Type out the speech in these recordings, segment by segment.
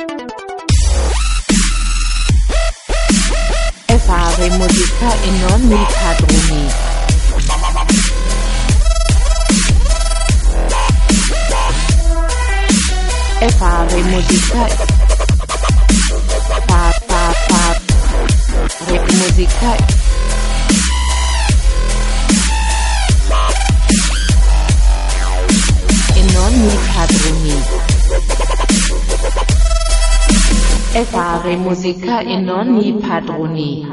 E fare musica e non mi padroni. E fare musica fa fa fa re musica e non mi padroni. E fare musica non mi padroni.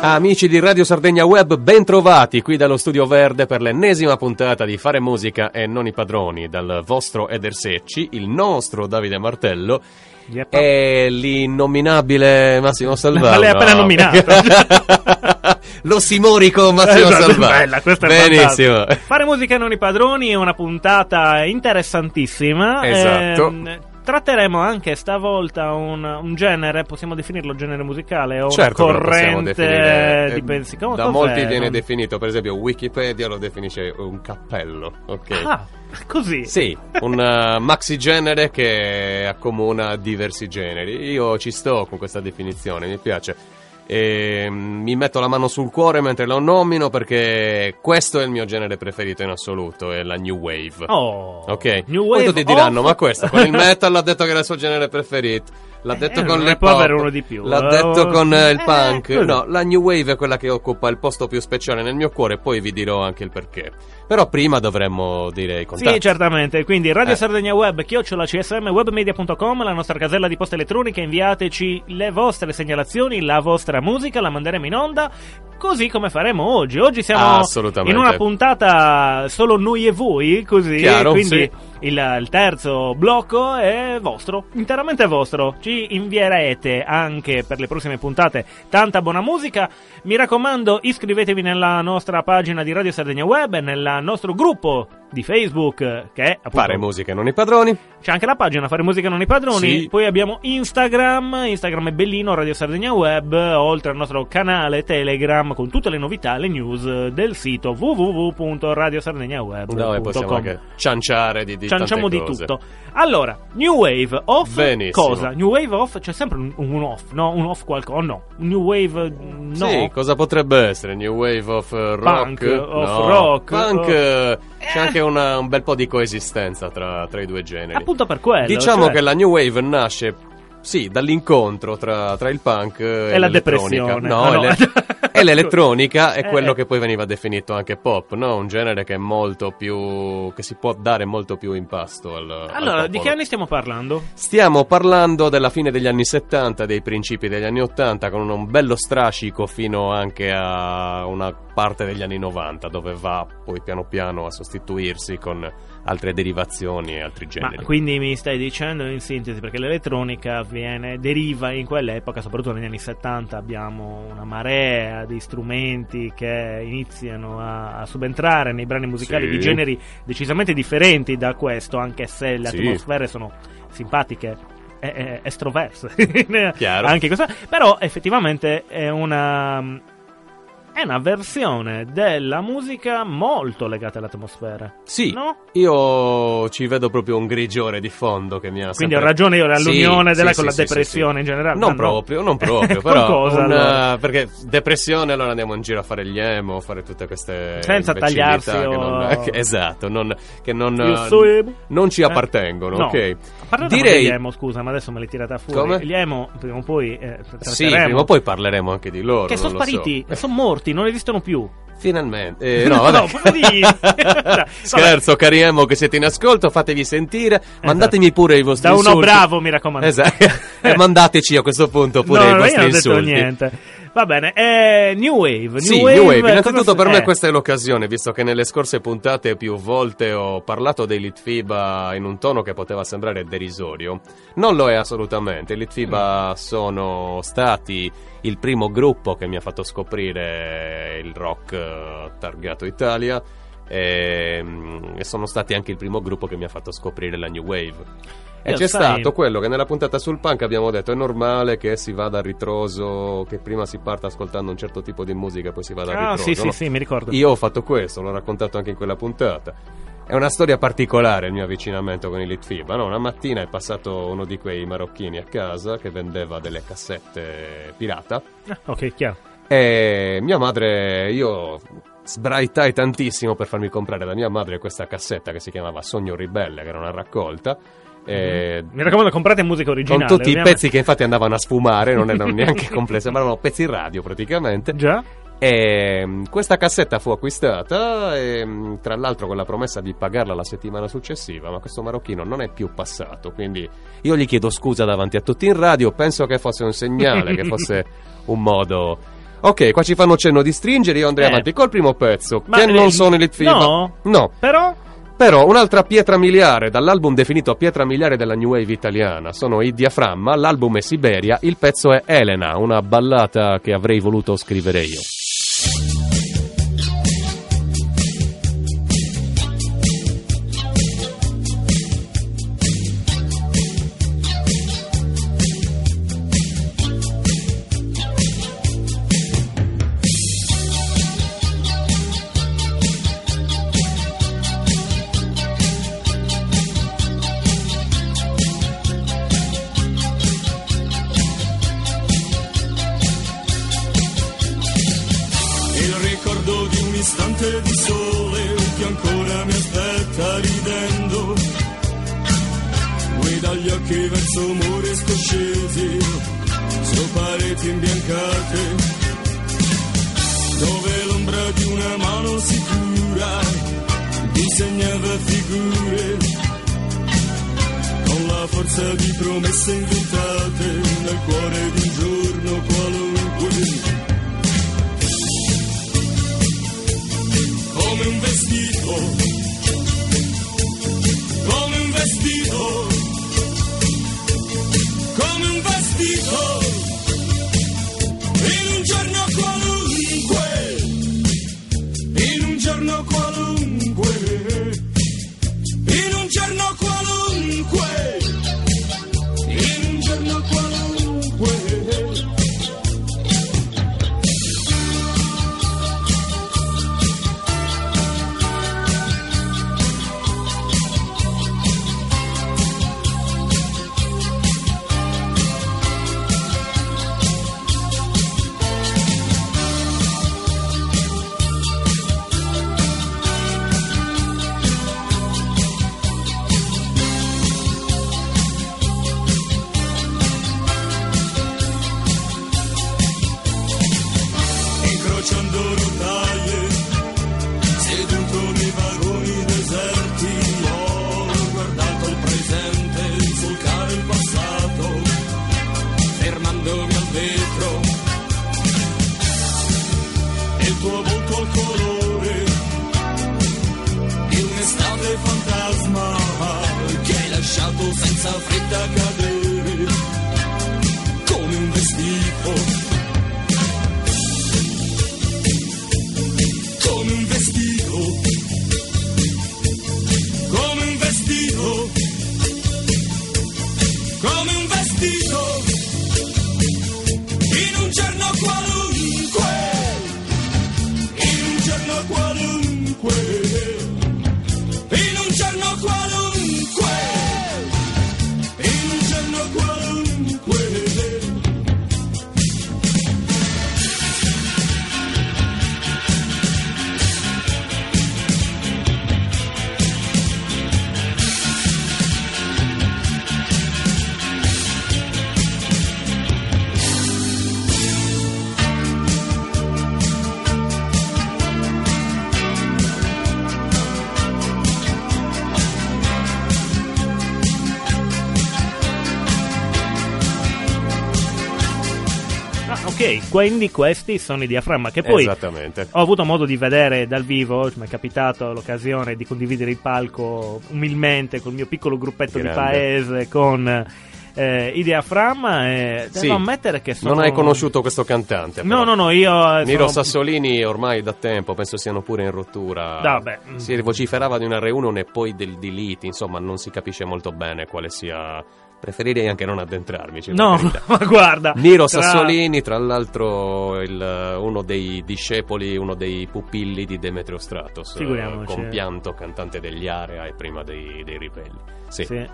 Amici di Radio Sardegna Web, ben trovati qui dallo Studio Verde per l'ennesima puntata di Fare Musica e non i padroni dal vostro Eder Secci, il nostro Davide Martello Yep. e l'innominabile Massimo Salvano. Ma l'hai appena nominato. L'ossimorico Massimo Esatto, Salvano. bella, questa è Benissimo. fantastica. Fare musica non i padroni è una puntata interessantissima. Esatto. Ehm, tratteremo anche stavolta un, un genere, possiamo definirlo genere musicale o Certo lo corrente di eh, pensi. Come- da molti viene Non- definito, per esempio Wikipedia lo definisce un cappello, ok? Ah, così. Sì, un uh, maxi genere che accomuna diversi generi. Io ci sto con questa definizione, mi piace. E, mm, mi metto la mano sul cuore mentre lo nomino perché questo è il mio genere preferito in assoluto, è la New Wave. Oh, Ok, New poi Wave tutti diranno: of- Ma questo con il metal ha detto che era il suo genere preferito. L'ha detto Eh, con le può avere uno di più. L'ha Eh, detto con eh, il eh, punk. No, la New Wave è quella che occupa il posto più speciale nel mio cuore. Poi vi dirò anche il perché. Però prima dovremmo dire i contatti. Sì, certamente. Quindi Radio Eh. Sardegna Web, chiocciola CSM, webmedia.com, la nostra casella di posta elettronica. Inviateci le vostre segnalazioni, la vostra musica, la manderemo in onda. Così come faremo oggi. Oggi siamo in una puntata solo noi e voi, così. Chiaro, quindi sì. il, il terzo blocco è vostro, interamente vostro. Ci invierete anche per le prossime puntate tanta buona musica. Mi raccomando, iscrivetevi nella nostra pagina di Radio Sardegna Web, nel nostro gruppo di Facebook, che è appunto Fare musica non i padroni. c'è anche la pagina Fare Musica Non i Padroni. Sì. Poi abbiamo Instagram. Instagram è bellino, Radio Sardegna Web. Oltre al nostro canale Telegram con tutte le novità, le news del sito www.radiosardegnaweb.com. Dove possiamo anche cianciare di, di Cianciamo di tutto. Allora, New Wave off. Benissimo. Cosa? New Wave off? C'è sempre un, un off, no? Un off qualcosa? No. New Wave, mm, no. Sì, cosa potrebbe essere? New Wave of eh, rock? Punk, of No. rock, Punk, eh, c'è anche una- un bel po' di coesistenza tra, tra i due generi. Appunto per quello. Diciamo cioè- che la New Wave nasce, sì, dall'incontro tra, tra il punk e, E la depressione. No, Ah, no. e le- e l'elettronica è Eh, quello eh. che poi veniva definito anche pop, no? Un genere che è molto più... che si può dare molto più impasto al al Allora, di popolo. che anni stiamo parlando? Stiamo parlando della fine degli anni 70, dei principi degli anni 80, con un bello strascico fino anche a una parte degli anni 90, dove va poi piano piano a sostituirsi con altre derivazioni e altri generi. Ma quindi mi stai dicendo in sintesi perché l'elettronica viene, deriva in quell'epoca, soprattutto negli anni 70 abbiamo una marea di strumenti che iniziano a, a subentrare nei brani musicali Sì. di generi decisamente differenti da questo, anche se le Sì. atmosfere sono simpatiche. Estroverse anche questo, però effettivamente è una è una versione della musica molto legata alle atmosfere. Sì, No? io ci vedo proprio un grigiore di fondo che mi ha Quindi sempre- ho ragione io, all'unione Sì, della sì, con la sì, sì, depressione in generale. Non proprio, non proprio, però cosa, un, allora? eh, perché depressione allora andiamo in giro a fare gli emo, a fare tutte queste Senza tagliarsi che o- non, che- esatto, non, che non, non ci Eh? appartengono, No. ok? Direi degli emo, scusa, ma adesso me li tirate fuori. Come? Gli emo, prima o poi eh, Sì, prima o poi parleremo anche di loro. Che sono lo so. spariti, sono morti, non esistono più. Finalmente. Eh, no, vabbè. No, poverini. Vabbè. Scherzo, cari emo che siete in ascolto, fatevi sentire, mandatemi pure i vostri Da uno insulti. bravo, mi raccomando. Esatto. e mandateci a questo punto pure no, i no, io vostri non ho detto insulti. niente. Va bene, eh, New Wave. New Sì, Wave, New Wave. Innanzitutto si- per me eh, questa è l'occasione, visto che nelle scorse puntate più volte ho parlato dei Litfiba in un tono che poteva sembrare derisorio. Non lo è assolutamente. I Litfiba Mm. sono stati il primo gruppo che mi ha fatto scoprire il rock eh, targato Italia. E, mm, e sono stati anche il primo gruppo che mi ha fatto scoprire la New Wave. E Io, c'è sai- stato quello che nella puntata sul punk abbiamo detto è normale che si vada a ritroso, che prima si parta ascoltando un certo tipo di musica e poi si vada a Ah, ritroso. sì, sì, no? sì, mi ricordo. Io ho fatto questo, l'ho raccontato anche in quella puntata. È una storia particolare il mio avvicinamento con il Litfiba. No? Una mattina è passato uno di quei marocchini a casa che vendeva delle cassette pirata. Ah, ok, chiaro. E mia madre, io sbraitai tantissimo per farmi comprare da mia madre questa cassetta che si chiamava Sogno Ribelle, che era una raccolta. E Mi raccomando, comprate musica originale. con tutti i ovviamente. pezzi che infatti andavano a sfumare, non erano neanche complessi, erano pezzi radio praticamente. Già? E mm, questa cassetta fu acquistata, e, mm, tra l'altro con la promessa di pagarla la settimana successiva, ma questo marocchino non è più passato, quindi io gli chiedo scusa davanti a tutti in radio, penso che fosse un segnale, che fosse un modo... Ok, qua ci fanno cenno di stringere, io andrei Eh. avanti col primo pezzo, Ma che non eh, sono i Litfiba. no? No, Però, però un'altra pietra miliare, dall'album definito pietra miliare della New Wave italiana, sono i Diaframma, l'album è Siberia, il pezzo è Elena, una ballata che avrei voluto scrivere io. Il ricordo di un istante di sole che ancora mi aspetta ridendo. Guida gli occhi verso muri scoscesi, su pareti imbiancate, dove l'ombra di una mano sicura disegnava figure con la forza di promesse inventate nel cuore di un giorno qualunque. Come un vestito, come un vestito, come un vestito, quindi questi sono i diaframma che poi ho avuto modo di vedere dal vivo, mi è capitato l'occasione di condividere il palco umilmente col mio piccolo gruppetto di Grande. paese con eh, i diaframma e Sì. devo ammettere che sono... Non hai conosciuto questo cantante? No, però. no, no, io... eh, Niro sono- Sassolini ormai da tempo penso siano pure in rottura. Vabbè. Si vociferava di una reunion e poi del, di liti, insomma non si capisce molto bene quale sia preferirei anche non addentrarmici. per No, ma guarda. Niro tra- Sassolini, tra l'altro il- uno dei discepoli, uno dei pupilli di Demetrio Stratos, Figuriamoci. eh, compianto cantante degli Area e prima dei, dei Ribelli. Sì, Sì.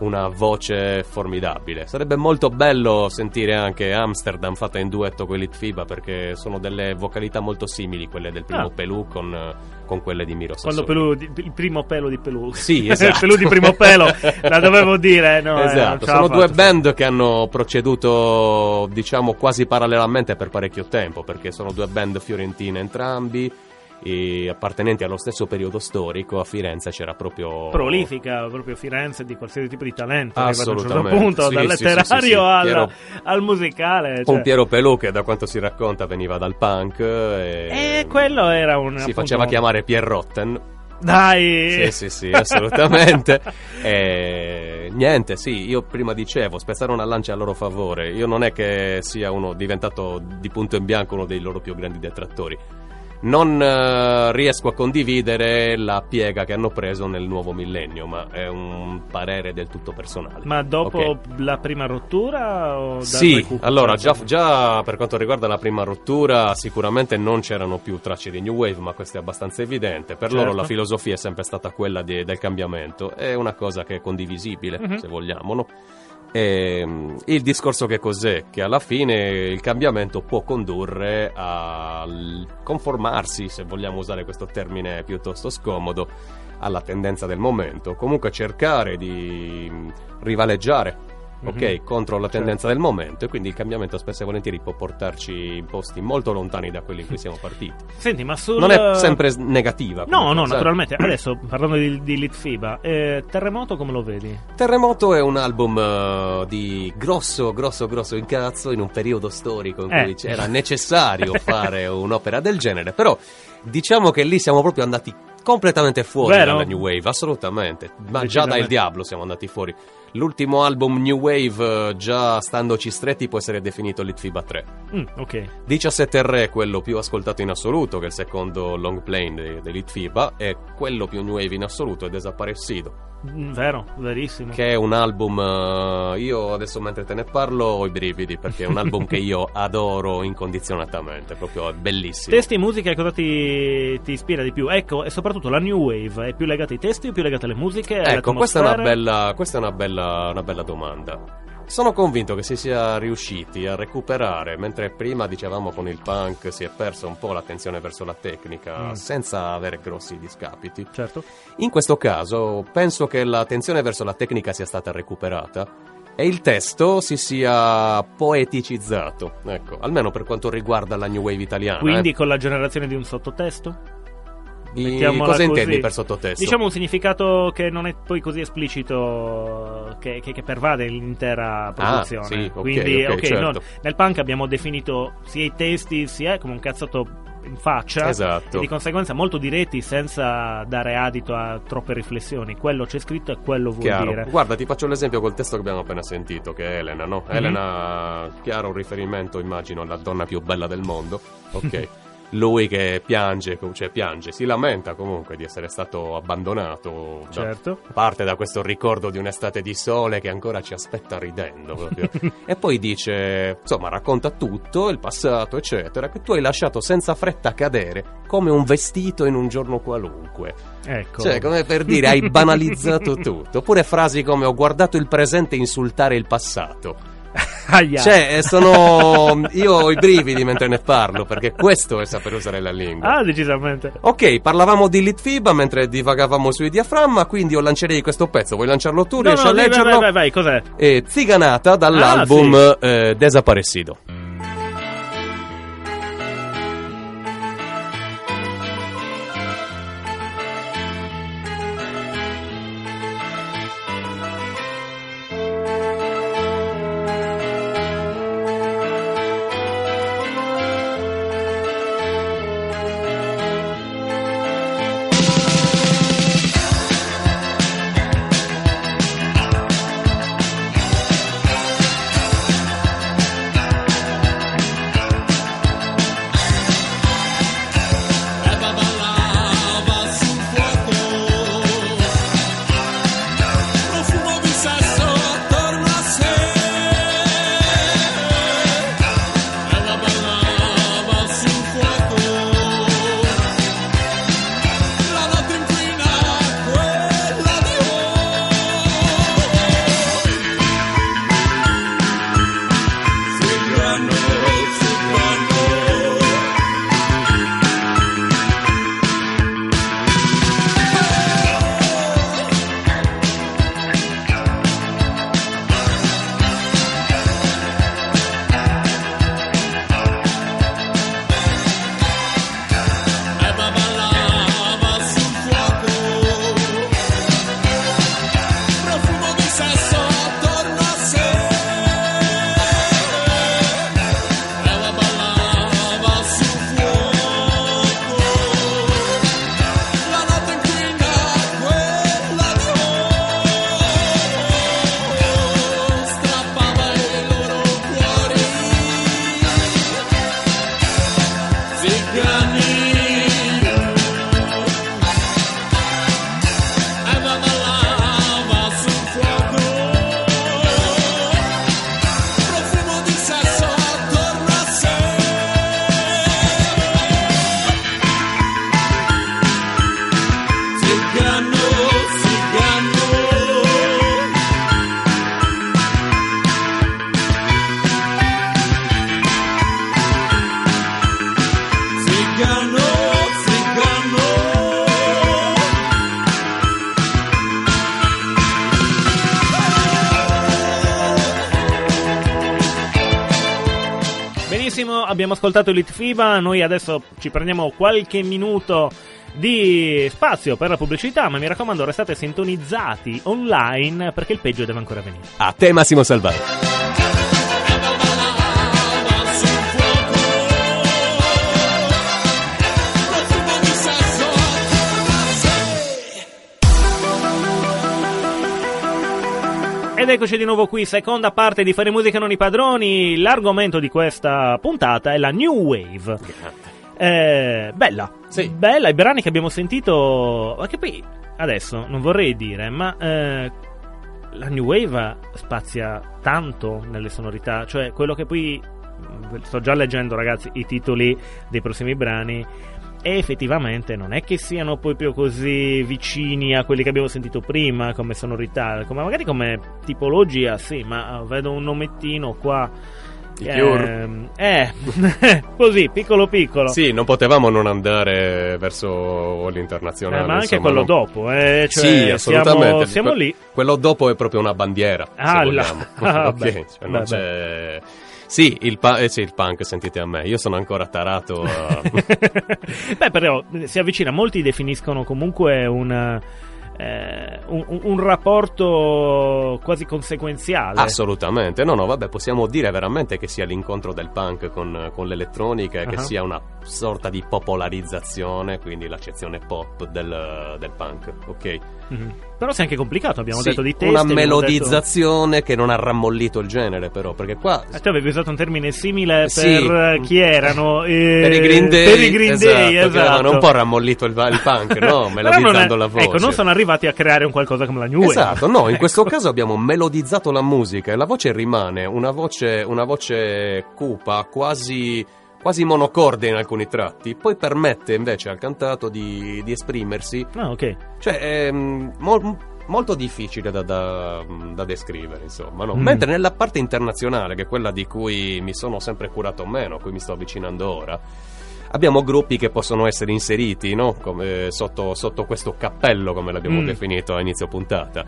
Una voce formidabile. Sarebbe molto bello sentire anche Amsterdam fatta in duetto con Litfiba perché sono delle vocalità molto simili, quelle del primo Ah. Pelù con, con quelle di Miro Quando Sassolini. Pelù, il primo pelo di Pelù. Sì, il esatto. Pelù di primo pelo, la dovevo dire, no? eh, esatto, l'ha sono due fatta. band che hanno proceduto, diciamo, quasi parallelamente per parecchio tempo, perché sono due band fiorentine entrambi, e appartenenti allo stesso periodo storico. A Firenze c'era proprio. prolifica proprio Firenze di qualsiasi tipo di talento certo Assolutamente. punto Sì, dal letterario sì, sì. al, Piero- al musicale cioè. Un Piero Pelù che da quanto si racconta veniva dal punk e, e quello era un si appunto, faceva chiamare Pier Rotten. dai Sì, sì, sì, assolutamente. E, niente, sì, io prima dicevo, spezzare una lancia a loro favore. Io non è che sia uno diventato di punto in bianco uno dei loro più grandi detrattori. Non eh, riesco a condividere la piega che hanno preso nel nuovo millennio, ma è un parere del tutto personale. ma dopo Ok. la prima rottura Sì, allora già, già per quanto riguarda la prima rottura sicuramente non c'erano più tracce di New Wave, ma questo è abbastanza evidente. Per loro Certo. la filosofia è sempre stata quella di- del cambiamento, è una cosa che è condivisibile, Mhm. se vogliamo, no? E, mm, il discorso che cos'è? Che alla fine il cambiamento può condurre al conformarsi, se vogliamo usare questo termine piuttosto scomodo, alla tendenza del momento. Comunque cercare di rivaleggiare ok, Mhm. contro la Certo. tendenza del momento e quindi il cambiamento spesso e volentieri può portarci in posti molto lontani da quelli in cui siamo partiti. senti ma sul Non è sempre negativa. no no eh. naturalmente adesso parlando di, di Litfiba eh, Terremoto come lo vedi? Terremoto è un album eh, di grosso, grosso, grosso incazzo in un periodo storico in Eh. cui c'era necessario fare un'opera del genere, però diciamo che lì siamo proprio andati completamente fuori Vero? dalla New Wave, assolutamente, ma già dal Diablo siamo andati fuori. L'ultimo album New Wave, già standoci stretti, può essere definito Litfiba 3. Mm, ok 17 Re è quello più ascoltato in assoluto, che è il secondo long plane de- dell'Itfiba, e quello più new wave in assoluto è Desaparecido, vero verissimo che è un album, eh, io adesso mentre te ne parlo ho i brividi, perché è un album che io adoro incondizionatamente, proprio è bellissimo. Testi e musica cosa ti, ti ispira di più? Ecco, e soprattutto la New Wave è più legata ai testi o più legata alle musiche? Ecco, questa è, una bella, questa è una bella, una bella domanda. Sono convinto che si sia riusciti a recuperare, mentre prima dicevamo con il punk si è persa un po' l'attenzione verso la tecnica, Mm. senza avere grossi discapiti. Certo. In questo caso penso che l'attenzione verso la tecnica sia stata recuperata e il testo si sia poeticizzato, ecco, almeno per quanto riguarda la new wave italiana. Quindi eh. con la generazione di un sottotesto? I- cosa così. intendi per sottotesto? Diciamo un significato che non è poi così esplicito che, che- che pervade l'intera produzione. Ah, sì, ok, Quindi, ok, ok, certo. no, nel punk abbiamo definito sia i testi sia come un cazzotto in faccia. Esatto. E di conseguenza molto diretti senza dare adito a troppe riflessioni. Quello c'è scritto e quello vuol Chiaro. dire. Guarda, ti faccio l'esempio col testo che abbiamo appena sentito, che è Elena, no? Mhm. Elena, chiaro un riferimento, immagino, alla donna più bella del mondo. Ok. Lui che piange, cioè piange, si lamenta comunque di essere stato abbandonato. da- Certo. parte da questo ricordo di un'estate di sole che ancora ci aspetta ridendo e poi dice, insomma, racconta tutto, il passato, eccetera, che tu hai lasciato senza fretta cadere come un vestito in un giorno qualunque. Ecco. Cioè, come per dire, hai banalizzato tutto. Oppure frasi come ho guardato il presente insultare il passato. Aia. Cioè, eh, sono. Io ho i brividi mentre ne parlo, perché questo è saper usare la lingua. Ah, decisamente. Ok, parlavamo di Litfiba mentre divagavamo sui diaframma, quindi io lancerei questo pezzo. Vuoi lanciarlo tu? No, Riesci no, a vai, leggerlo? vai, vai, vai, cos'è? Eh, Ziganata dall'album Ah, eh, Desaparecido. Thank ascoltato Litfiba, noi adesso ci prendiamo qualche minuto di spazio per la pubblicità, ma mi raccomando restate sintonizzati online perché il peggio deve ancora venire. A te Massimo Salvati. Ed eccoci di nuovo qui, seconda parte di Fare Musica Non i Padroni. L'argomento di questa puntata è la New Wave. Eh, bella, Sì. bella, i brani che abbiamo sentito. Ma che poi adesso non vorrei dire, ma eh, la New Wave spazia tanto nelle sonorità, cioè quello che poi mm, sto già leggendo, ragazzi, i titoli dei prossimi brani. E effettivamente non è che siano più così vicini a quelli che abbiamo sentito prima come sonorità, come, magari come tipologia, sì, ma vedo un nomettino qua. Che, Cure. eh, così, piccolo piccolo. Sì, non potevamo non andare verso l'internazionale. Eh, ma anche insomma, quello no? dopo, eh, cioè, sì, assolutamente. Siamo, siamo Que- lì. Quello dopo è proprio una bandiera. Ah, se vogliamo. Ah, Ok, beh. cioè, non Beh, c'è- Sì il, pa- eh, sì, il punk, sentite a me. Io sono ancora tarato a. Beh, però eh, si avvicina, molti definiscono comunque un, eh, un, un- rapporto quasi conseguenziale. Assolutamente, no, no, vabbè, possiamo dire veramente che sia l'incontro del punk con, con l'elettronica e che sia una sorta di popolarizzazione, quindi l'accezione pop del, del punk, ok? Mhm. Però si è anche complicato, abbiamo Sì, detto di testi. una melodizzazione che non ha rammollito il genere, però, perché qua. detto- Eh, tu avevi usato un termine simile per Sì. eh, chi erano? Eh, Per i Green Day, Per i Green Day, esatto, avevano esatto. un po' rammollito il, il punk, no? Melodizzando è- la voce. Ecco, non sono arrivati a creare un qualcosa come la New Wave. Esatto, no, in Ecco. questo caso abbiamo melodizzato la musica e la voce rimane una voce, una voce cupa, quasi, quasi monocorde in alcuni tratti, poi permette invece al cantato di, di esprimersi, Ah, ok. cioè è mm, mol- molto difficile da, da- da descrivere, insomma, no? Mm. Mentre nella parte internazionale, che è quella di cui mi sono sempre curato meno, a cui mi sto avvicinando ora, abbiamo gruppi che possono essere inseriti no? Come, sotto, sotto questo cappello, come l'abbiamo Mm. definito a inizio puntata.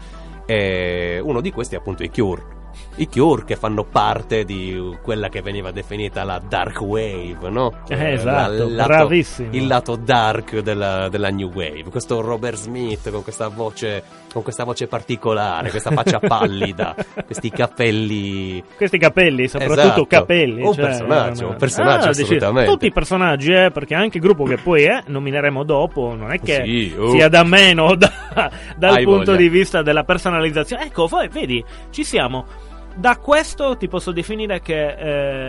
E uno di questi è appunto i Cure. I Cure che fanno parte di quella che veniva definita la dark wave, no? Eh, esatto, il lato, bravissimo. Il lato dark della, della new wave. Questo Robert Smith con questa voce, con questa voce particolare, questa faccia pallida, questi capelli Questi capelli, soprattutto Esatto. capelli. Un cioè, personaggio, un personaggio, Ah, dici, assolutamente. Tutti i personaggi, eh, perché anche il gruppo che poi eh, nomineremo dopo, non è che Sì, oh. sia da meno da- dal Hai punto voglia. di vista della personalizzazione. Ecco, poi vedi, ci siamo. Da questo ti posso definire che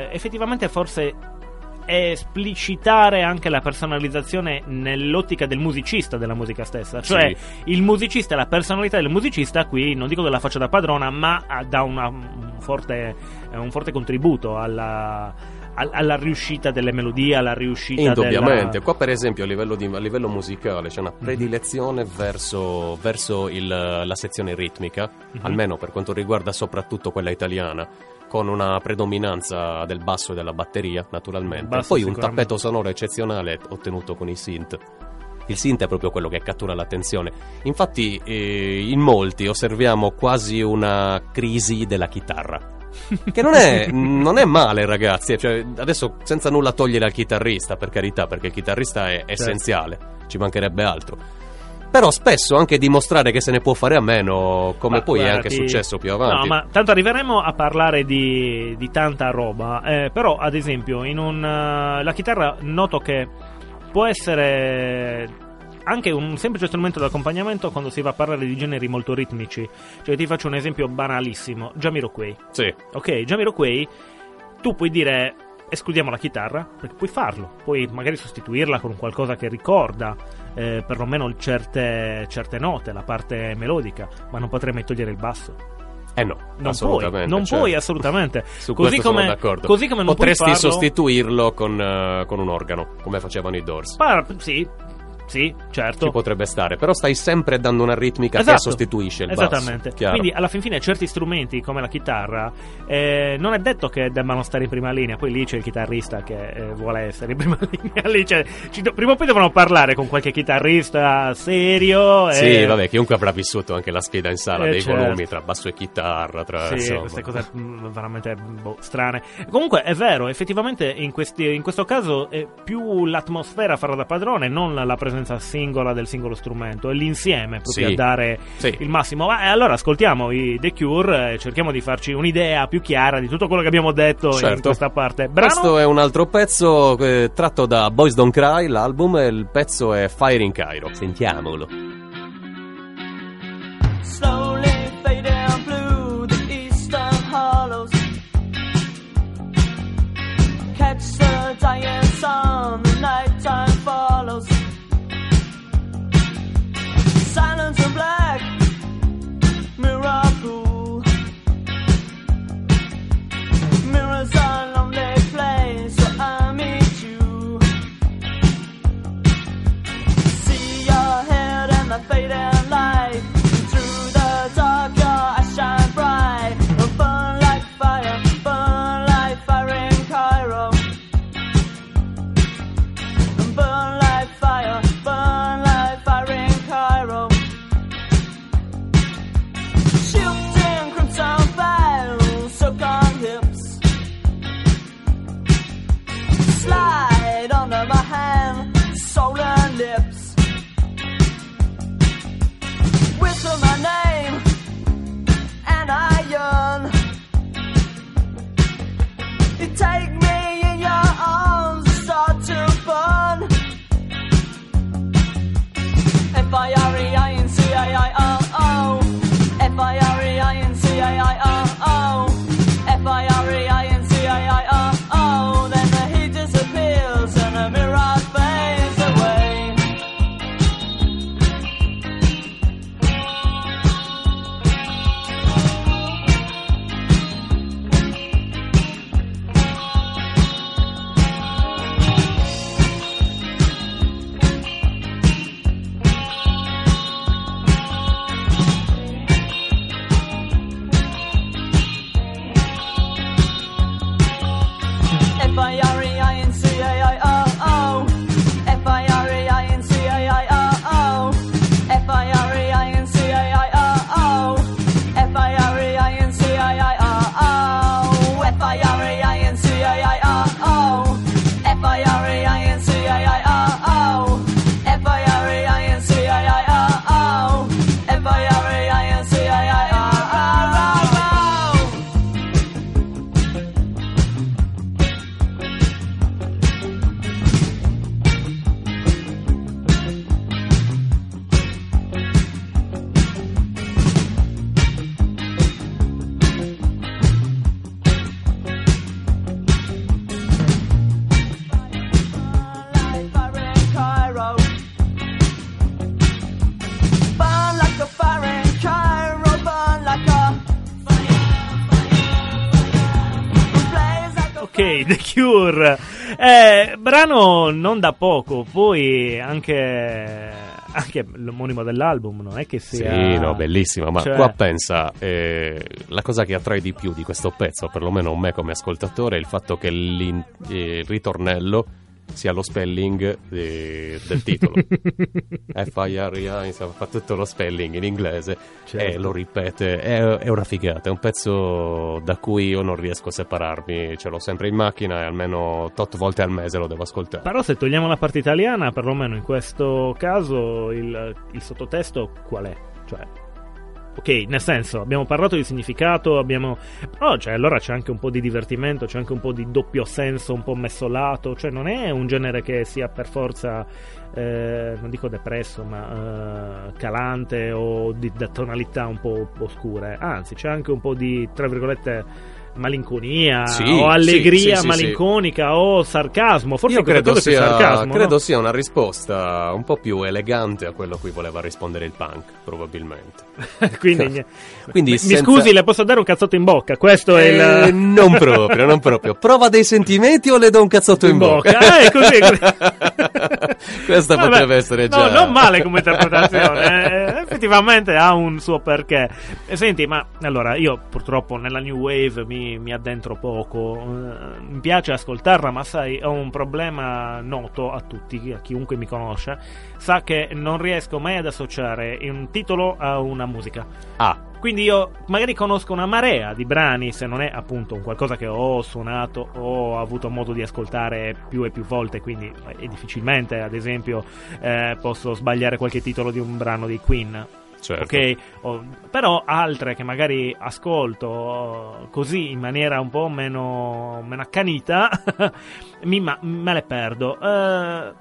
eh, effettivamente forse esplicitare anche la personalizzazione nell'ottica del musicista della musica stessa. Cioè, il musicista la personalità del musicista qui, non dico che la faccia da padrona, ma dà una- un, forte, eh, un forte contributo alla, al- alla riuscita delle melodie, alla riuscita Indubbiamente, della... qua per esempio a livello, di- a livello musicale c'è Mhm. una predilezione verso, verso il- la sezione ritmica, Mhm. almeno per quanto riguarda soprattutto quella italiana, con una predominanza del basso e della batteria naturalmente, Basso poi un tappeto sonoro eccezionale ottenuto con i synth. Il synth è proprio quello che cattura l'attenzione. Infatti, eh, in molti osserviamo quasi una crisi della chitarra. Che non è, non è male, ragazzi. Cioè, adesso, senza nulla togliere al chitarrista, per carità, perché il chitarrista Certo. è essenziale, ci mancherebbe altro. Però spesso anche dimostrare che se ne può fare a meno, come Ma poi è guarda, anche ti- successo più avanti. No, ma tanto arriveremo a parlare di, di tanta roba. eh, però, ad esempio, in un, eh, la chitarra noto che può essere anche un semplice strumento d'accompagnamento quando si va a parlare di generi molto ritmici. Cioè, ti faccio un esempio banalissimo: Jamiroquai. Sì, Ok, Jamiroquai, tu puoi dire escludiamo la chitarra, perché puoi farlo, puoi magari sostituirla con qualcosa che ricorda eh, perlomeno certe, certe note, la parte melodica, ma non potrei mai togliere il basso. eh no, Non puoi, non certo. puoi assolutamente. Su così come, sono d'accordo. Così come non Potresti puoi farlo, sostituirlo con, eh, con un organo, come facevano i Doors. Par- sì, Sì, certo. ci potrebbe stare, però stai sempre dando una ritmica che Esatto. sostituisce il Esattamente. basso. chiaro. Quindi alla fin fine certi strumenti come la chitarra eh, non è detto che debbano stare in prima linea, poi lì c'è il chitarrista che eh, vuole essere in prima linea, lì c'è- ci do- prima o poi devono parlare con qualche chitarrista serio. e- Sì, vabbè, chiunque avrà vissuto anche la sfida in sala Eh, dei certo. volumi tra basso e chitarra, tra Sì, insomma. queste cose mm, veramente boh, strane. Comunque è vero, effettivamente in, questi- in questo caso è più l'atmosfera a farà da padrone, non la presenza singola del singolo strumento, è l'insieme proprio Sì. a dare Sì. il massimo. Ma eh, allora ascoltiamo i The Cure e cerchiamo di farci un'idea più chiara di tutto quello che abbiamo detto in Certo. questa parte. Brano? Questo è un altro pezzo eh, tratto da Boys Don't Cry, l'album, e il pezzo è Fire in Cairo. Sentiamolo. Slowly fading blue, the eastern hollows. Catch the dying sun, da poco, poi anche anche l'omonimo dell'album, non è che sia Sì, no, bellissima, ma Cioè- qua pensa, eh, la cosa che attrae di più di questo pezzo, perlomeno me come ascoltatore, è il fatto che eh, il ritornello sia lo spelling eh, del titolo. F-I-R-I, insomma, fa tutto lo spelling in inglese Certo. e lo ripete. È, è una figata, è un pezzo da cui io non riesco a separarmi. Ce l'ho sempre in macchina e almeno tot volte al mese lo devo ascoltare. Però se togliamo la parte italiana, perlomeno in questo caso il, il sottotesto qual è? Cioè, ok, nel senso, abbiamo parlato di significato, abbiamo... Però cioè, allora c'è anche un po' di divertimento, c'è anche un po' di doppio senso, un po' messolato, cioè non è un genere che sia per forza, eh, non dico depresso, ma eh, calante o di, da tonalità un po' oscure, anzi c'è anche un po' di, tra virgolette, malinconia Sì, o allegria sì, sì, malinconica o sarcasmo. Forse Io credo, è sia, sarcasmo. credo no? sia una risposta un po' più elegante a quello a cui voleva rispondere il punk, probabilmente. Quindi. Quindi mi senza- scusi, le posso dare un cazzotto in bocca? Questo è Eh, il. non proprio, non proprio. Prova dei sentimenti o le do un cazzotto in, In bocca. Ah, è così. Questa Vabbè, potrebbe essere già. No, non male come interpretazione. eh, effettivamente ha un suo perché. Senti, ma allora io purtroppo nella new wave mi, mi addentro poco. eh, mi piace ascoltarla, ma sai, ho un problema noto a tutti, a chiunque mi conosce. Sa che non riesco mai ad associare un titolo a una musica. Ah, Quindi io magari conosco una marea di brani, se non è appunto un qualcosa che ho suonato o ho avuto modo di ascoltare più e più volte, quindi eh, difficilmente, ad esempio, eh, posso sbagliare qualche titolo di un brano dei Queen. Certo. Ok, O- però altre che magari ascolto così in maniera un po' meno, meno accanita, mi, ma- me le perdo. Eh,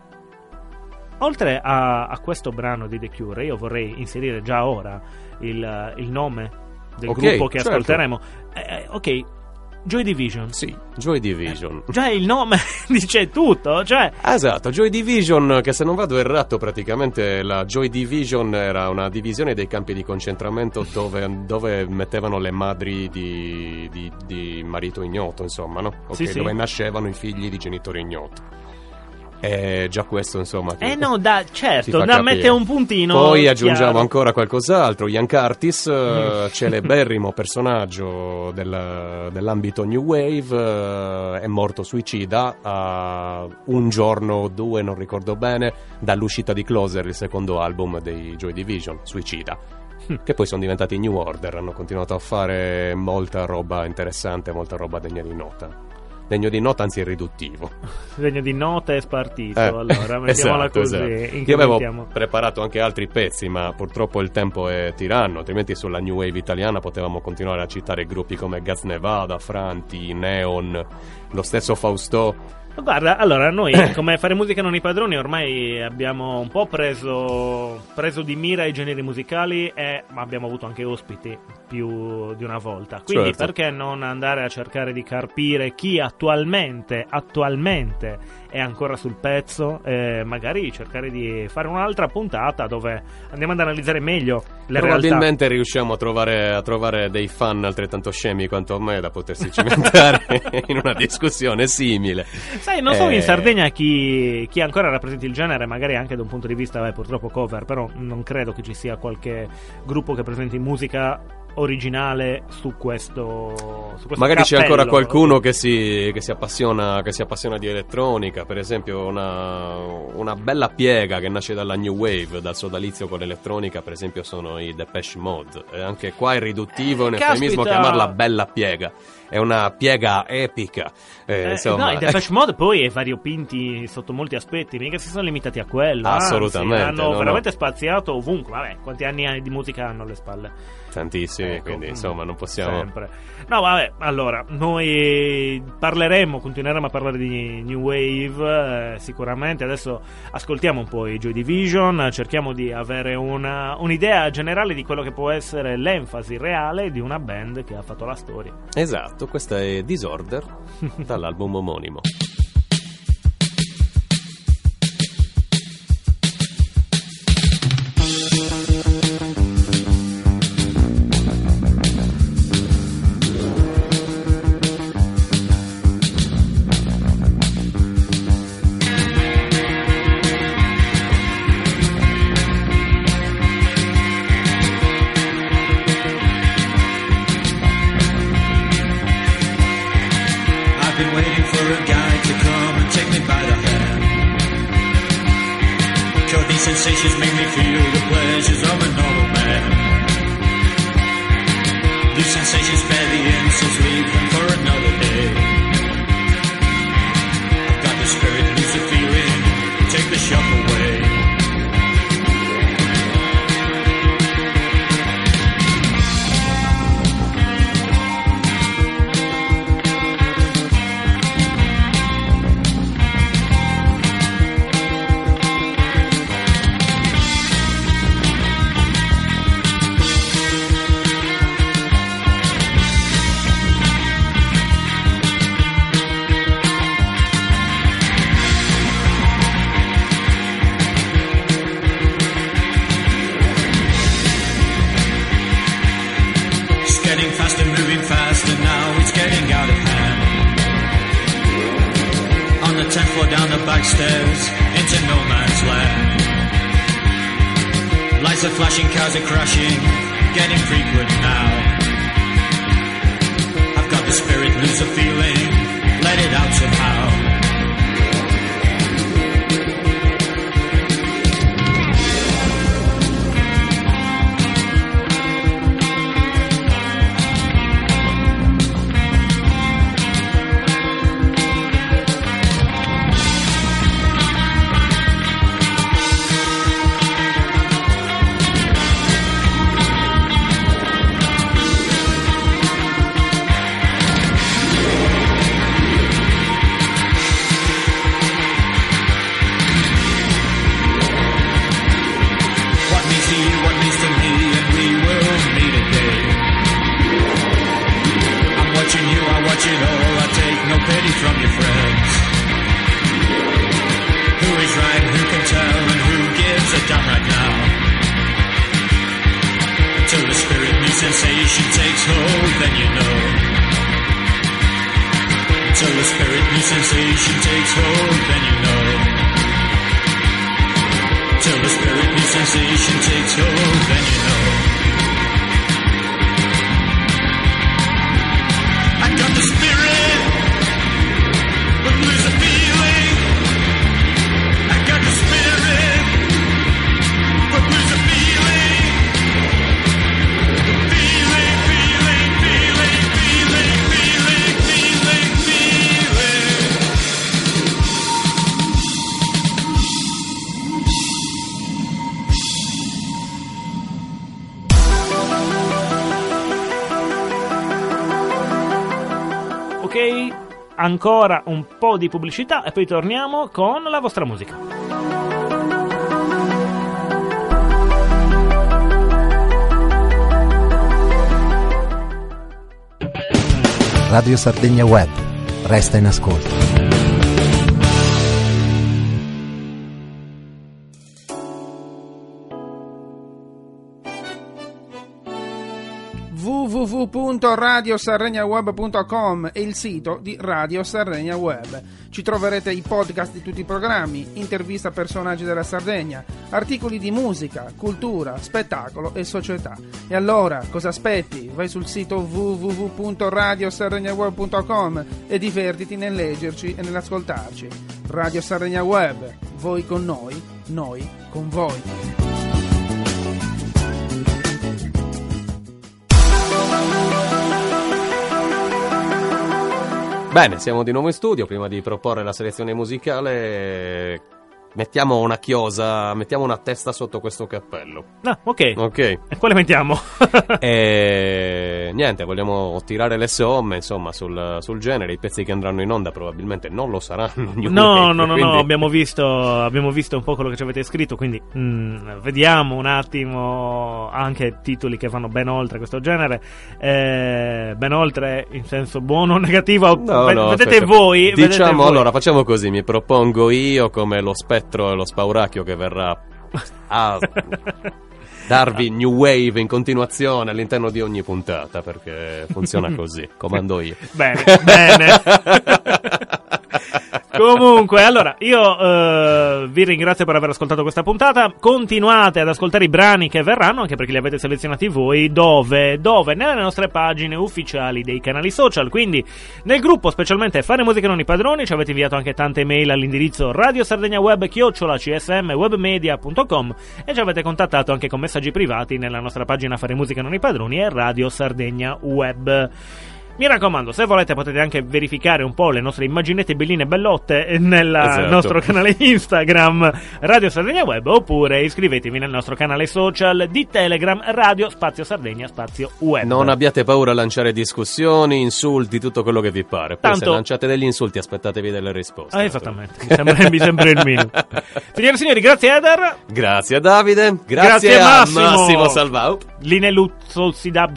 oltre a, a questo brano di The Cure, io vorrei inserire già ora il, il nome del Ok, gruppo che certo. ascolteremo. Eh, eh, ok, Joy Division. Sì, Joy Division. Già il nome dice tutto, cioè... Ah, Esatto, Joy Division, che se non vado errato, praticamente la Joy Division era una divisione dei campi di concentramento dove, dove mettevano le madri di, di- di marito ignoto, insomma, no? Ok, Sì, sì. Dove nascevano i figli di genitori ignoti. E già questo, insomma. Eh no, da, certo, da capire. mette un puntino. Poi aggiungiamo chiaro. ancora qualcos'altro. Ian Curtis, eh, Mm. celeberrimo personaggio del- dell'ambito New Wave, eh, è morto suicida a un giorno o due, non ricordo bene, dall'uscita di Closer, il secondo album dei Joy Division, suicida. Mm. Che poi sono diventati New Order, hanno continuato a fare molta roba interessante, molta roba degna di nota. Degno di nota, anzi riduttivo. Segno di nota e spartito. Eh, allora, mettiamola esatto, così. esatto. Io avevo preparato anche altri pezzi, ma purtroppo il tempo è tiranno, altrimenti sulla New Wave italiana potevamo continuare a citare gruppi come Gaz Nevada, Franti, Neon, lo stesso Fausto. Guarda, allora noi come fare musica non i padroni ormai abbiamo un po' preso, preso di mira i generi musicali e abbiamo avuto anche ospiti più di una volta. Quindi Certo. perché non andare a cercare di carpire chi attualmente, attualmente è ancora sul pezzo e magari cercare di fare un'altra puntata dove andiamo ad analizzare meglio le realtà. Probabilmente riusciamo a trovare, a trovare dei fan altrettanto scemi quanto me da potersi cimentare in una discussione simile. Sai, non so Eh, in Sardegna chi, chi ancora rappresenti il genere, magari anche da un punto di vista, beh, purtroppo cover, però non credo che ci sia qualche gruppo che presenti musica originale su questo, su questo Magari c'è cappello. ancora qualcuno che si, che si appassiona, che si appassiona di elettronica, per esempio una, una bella piega che nasce dalla New Wave, dal sodalizio con l'elettronica, per esempio sono i Depeche Mode. E anche qua è riduttivo, un eufemismo chiamarla bella piega. È una piega epica. Eh, Eh, insomma, no, i Depeche Mode poi è variopinti sotto molti aspetti, mica si sono limitati a quello. anzi, Assolutamente, hanno no, veramente spaziato ovunque. Vabbè, quanti anni di musica hanno alle spalle? tantissimi, Ecco, quindi mm, insomma non possiamo... Sempre. No, vabbè, allora, noi parleremo, continueremo a parlare di New Wave, eh, sicuramente. Adesso ascoltiamo un po' i Joy Division, cerchiamo di avere una- un'idea generale di quello che può essere l'enfasi reale di una band che ha fatto la storia. Esatto, questa è Disorder dall'album omonimo. Ancora un po' di pubblicità e poi torniamo con la vostra musica. Radio Sardegna Web. Resta in ascolto. www.radiosarregnaweb.com è il sito di Radio Sardegna Web. Ci troverete i podcast di tutti i programmi, interviste a personaggi della Sardegna, articoli di musica, cultura, spettacolo e società. E allora, cosa aspetti? Vai sul sito www.radiosardegnaweb.com e divertiti nel leggerci e nell'ascoltarci. Radio Sardegna Web, voi con noi, noi con voi. Bene, siamo di nuovo in studio. Prima di proporre la selezione musicale, mettiamo una chiosa, mettiamo una testa sotto questo cappello. Ah, ok. Ok. E quale mettiamo? E niente, vogliamo tirare le somme, insomma, sul, sul genere. I pezzi che andranno in onda probabilmente non lo saranno. New No, no, no, quindi- no, abbiamo visto, abbiamo visto un po' quello che ci avete scritto, quindi mm, vediamo un attimo anche titoli che vanno ben oltre questo genere, eh, ben oltre in senso buono o negativo, No, Ve- no, vedete aspetta. voi. vedete Diciamo voi. allora, facciamo così: mi propongo io come lo spettro e lo spauracchio che verrà a darvi new wave in continuazione all'interno di ogni puntata perché funziona così. Comando io. Bene, bene. Comunque, allora, io eh, vi ringrazio per aver ascoltato questa puntata. Continuate ad ascoltare i brani che verranno, anche perché li avete selezionati voi. Dove? Dove? Nelle nostre pagine ufficiali dei canali social. Quindi, nel gruppo, specialmente Fare Musica Non i Padroni, ci avete inviato anche tante mail all'indirizzo radio sardegna web chiocciola csm webmedia.com e ci avete contattato anche con messaggi privati nella nostra pagina Fare Musica Non i Padroni e Radio Sardegna Web. Mi raccomando, se volete potete anche verificare un po' le nostre immaginette belline bellotte nel Esatto. nostro canale Instagram Radio Sardegna Web oppure iscrivetevi nel nostro canale social di Telegram Radio Spazio Sardegna Spazio Web. Non abbiate paura a lanciare discussioni, insulti, tutto quello che vi pare. Poi Tanto- se lanciate degli insulti, aspettatevi delle risposte. Ah, esattamente, mi sembra, mi sembra il minimo. Signore e signori, grazie Eder. Grazie a Davide, grazie, Grazie, a Massimo. Massimo Salvau. L'ineluttabile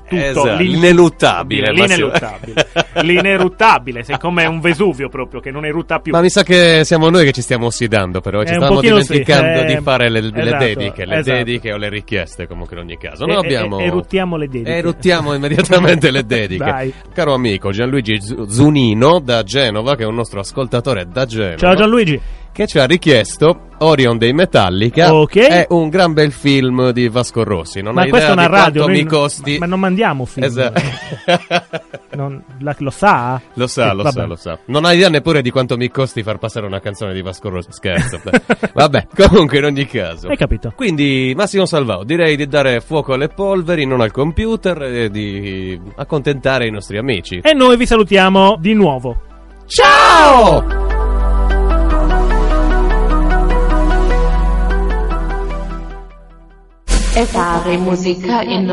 tutto. Esatto, l'in- l'ineluttabile. L'ineluttabile. L'ineruttabile, siccome è un Vesuvio proprio che non erutta più. Ma mi sa che siamo noi che ci stiamo ossidando, però Eh, ci stavamo pochino sì, dimenticando eh, di fare le, le esatto, dediche, le esatto. dediche o le richieste, comunque in ogni caso. E- Noi e- abbiamo... eruttiamo le dediche. Eruttiamo immediatamente le dediche. Dai. Caro amico Gianluigi Zunino da Genova, che è un nostro ascoltatore da Genova. Ciao Gianluigi. Che ci ha richiesto Orion dei Metallica Ok. è un gran bel film di Vasco Rossi non Ma questa è una di radio. mi costi Ma non mandiamo film. Esatto. Non- la- lo sa? Lo sa, Eh, lo vabbè. sa, lo sa. Non hai idea neppure di quanto mi costi far passare una canzone di Vasco Rossi. Scherzo. Vabbè, comunque in ogni caso. Hai capito? Quindi, Massimo Salvao, direi di dare fuoco alle polveri, non al computer, e di accontentare i nostri amici. E noi vi salutiamo di nuovo. Ciao! E fare musica in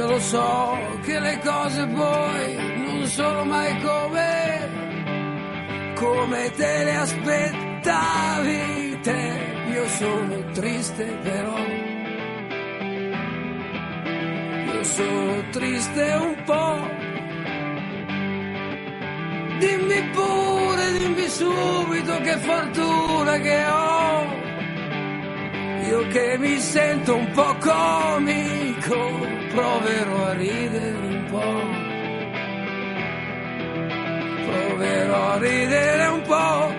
ogni padroni. so che le cose poi non sono mai come, come te le aspettavi te. Io sono triste però, io sono triste un po'. Dimmi pure, dimmi subito che fortuna che ho. Io che mi sento un po' comico, proverò a ridere un po'. Proverò a ridere un po'.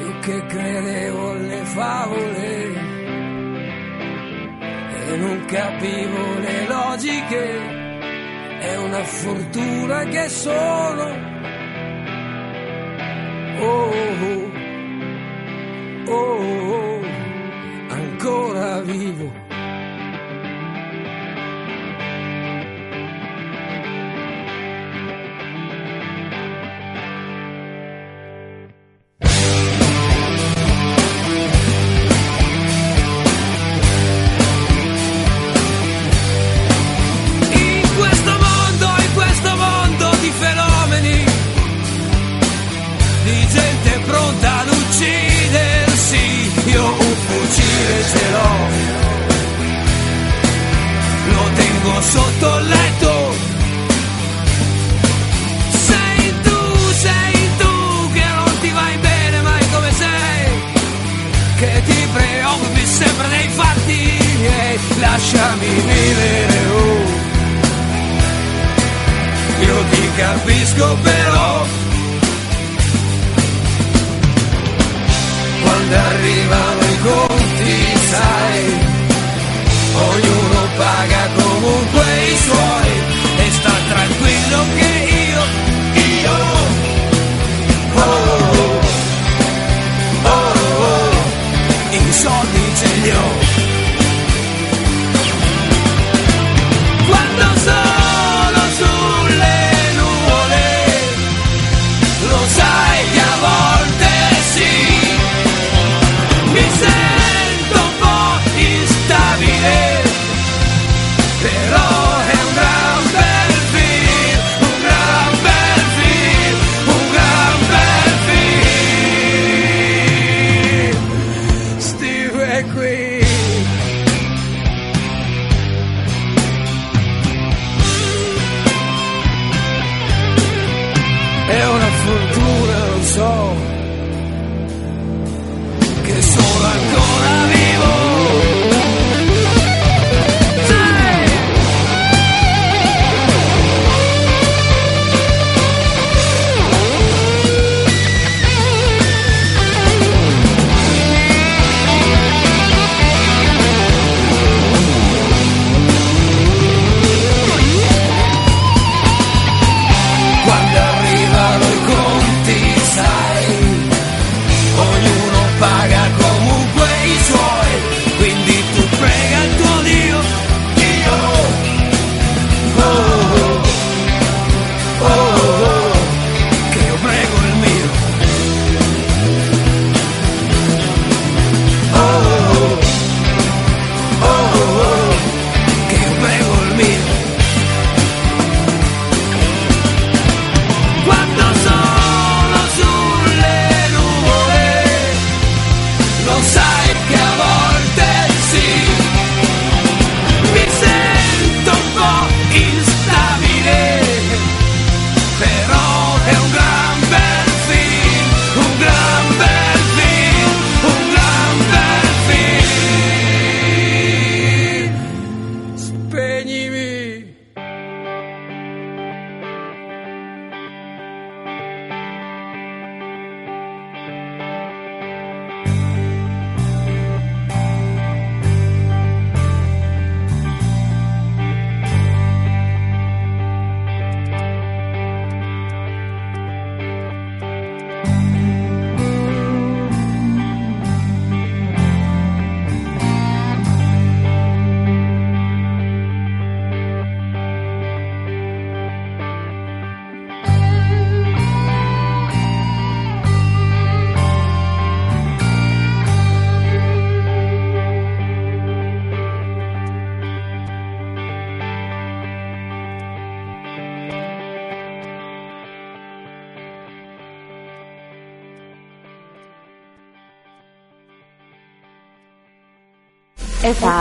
Io che credevo alle favole e non capivo le logiche. È una fortuna che sono. Oh, oh, oh, oh, oh, ancora vivo.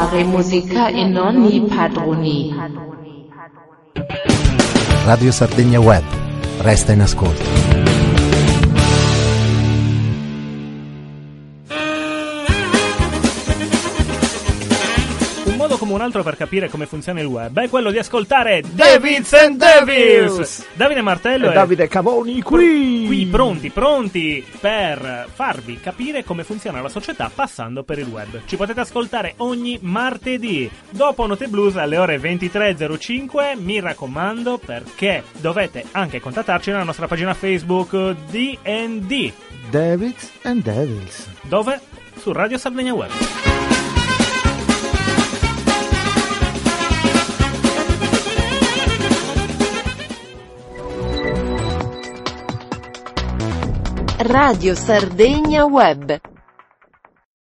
Fare musica in ogni padroni. Radio Sardegna Web. Resta in ascolto. Un modo come un altro per capire come funziona il web è quello di ascoltare Davids and Devils. Davide Martello E e Davide Cavoni qui. qui pronti, pronti per farvi capire come funziona la società passando per il web. Ci potete ascoltare ogni martedì dopo Note Blues alle ore 23.05. Mi raccomando perché dovete anche contattarci nella nostra pagina Facebook DD. Davids and Devils. Dove? Su Radio Sardegna Web. Radio Sardegna Web